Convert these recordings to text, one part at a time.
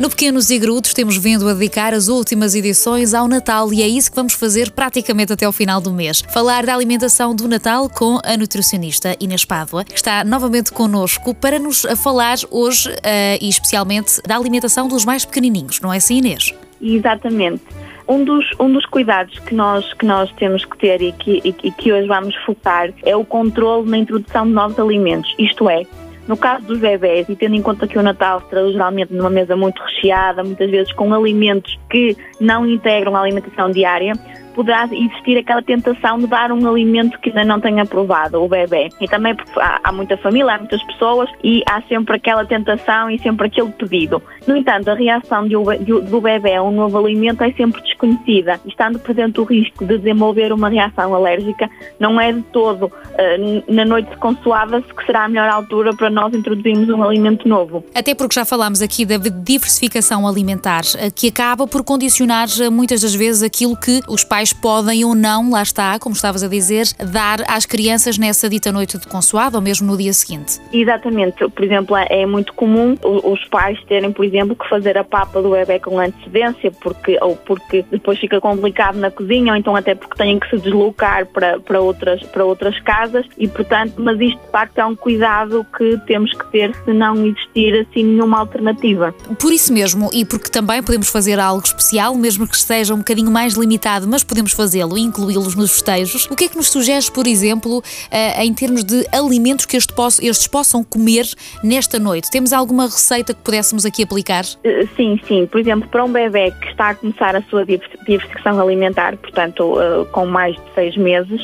No Pequenos e Grudos temos vindo a dedicar as últimas edições ao Natal e é isso que vamos fazer praticamente até o final do mês. Falar da alimentação do Natal com a nutricionista Inês Pádua, que está novamente connosco para nos falar hoje uh, e especialmente da alimentação dos mais pequenininhos, não é assim Inês? Exatamente. Um dos, um dos cuidados que nós, que nós temos que ter e que, e, e que hoje vamos focar é o controle na introdução de novos alimentos, isto é, no caso dos bebés, e tendo em conta que o Natal se traduz geralmente numa mesa muito recheada, muitas vezes com alimentos que não integram a alimentação diária, poderá existir aquela tentação de dar um alimento que ainda não tenha provado o bebê. E também porque há, há muita família, há muitas pessoas e há sempre aquela tentação e sempre aquele pedido. No entanto, a reação de, de, do bebê a um novo alimento é sempre desconhecida. Estando presente o risco de desenvolver uma reação alérgica, não é de todo uh, na noite de consoada que será a melhor altura para nós introduzirmos um alimento novo. Até porque já falámos aqui da diversificação alimentar, eh, que acaba por condicionar eh, muitas das vezes aquilo que os pais podem ou não, lá está, como estavas a dizer, dar às crianças nessa dita noite de consoado ou mesmo no dia seguinte. Exatamente. Por exemplo, é muito comum os pais terem, por exemplo, que fazer a papa do bebê com antecedência, porque, ou porque depois fica complicado na cozinha, ou então até porque têm que se deslocar para, para, outras, para outras casas, e portanto, mas isto de facto é um cuidado que temos que ter se não existir assim nenhuma alternativa. Por isso mesmo, e porque também podemos fazer algo especial, mesmo que esteja um bocadinho mais limitado, mas podemos fazê-lo e incluí-los nos festejos. O que é que nos sugeres, por exemplo, eh, em termos de alimentos que estes possam comer nesta noite? Temos alguma receita que pudéssemos aqui aplicar? Eh, sim, sim. Por exemplo, para um bebê que está a começar a sua diversificação alimentar, portanto, eh, com mais de seis meses,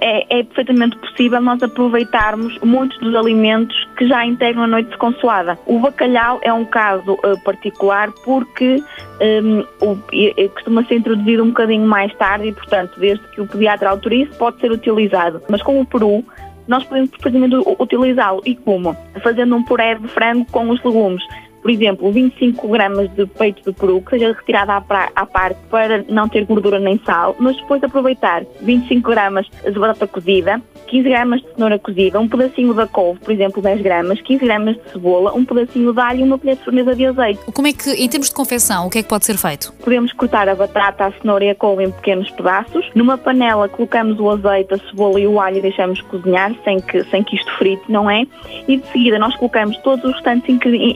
é, é perfeitamente possível nós aproveitarmos muitos dos alimentos que já integram a noite de consoada. O bacalhau é um caso particular porque um, o, costuma ser introduzido um bocadinho mais tarde e, portanto, desde que o pediatra autorize, pode ser utilizado. Mas com o peru, nós podemos perfeitamente utilizá-lo. E como? Fazendo um puré de frango com os legumes. Por exemplo, 25 gramas de peito de peru que seja retirado à, à parte para não ter gordura nem sal, mas depois aproveitar 25 gramas de batata cozida, 15 gramas de cenoura cozida, um pedacinho da couve, por exemplo, 10 gramas, 15 gramas de cebola, um pedacinho de alho e uma colher de sobremesa de azeite. Como é que, em termos de confecção, o que é que pode ser feito? Podemos cortar a batata, a cenoura e a couve em pequenos pedaços. Numa panela colocamos o azeite, a cebola e o alho e deixamos cozinhar sem que, sem que isto frite, não é? E de seguida nós colocamos todos os restantes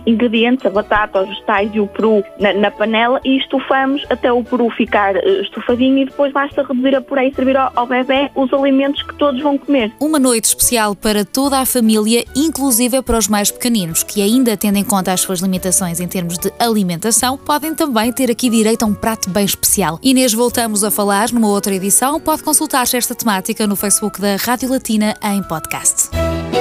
ingredientes, a batata, os vegetais e o peru na, na, panela e estufamos até o peru ficar eh, estufadinho e depois basta reduzir a puré e servir ao, ao bebê os alimentos que todos vão comer. Uma noite especial para toda a família, inclusive para os mais pequeninos, que ainda tendo em conta as suas limitações em termos de alimentação, podem também ter aqui direito a um prato bem especial. Inês, voltamos a falar numa outra edição. Pode consultar esta temática no Facebook da Rádio Latina em podcast.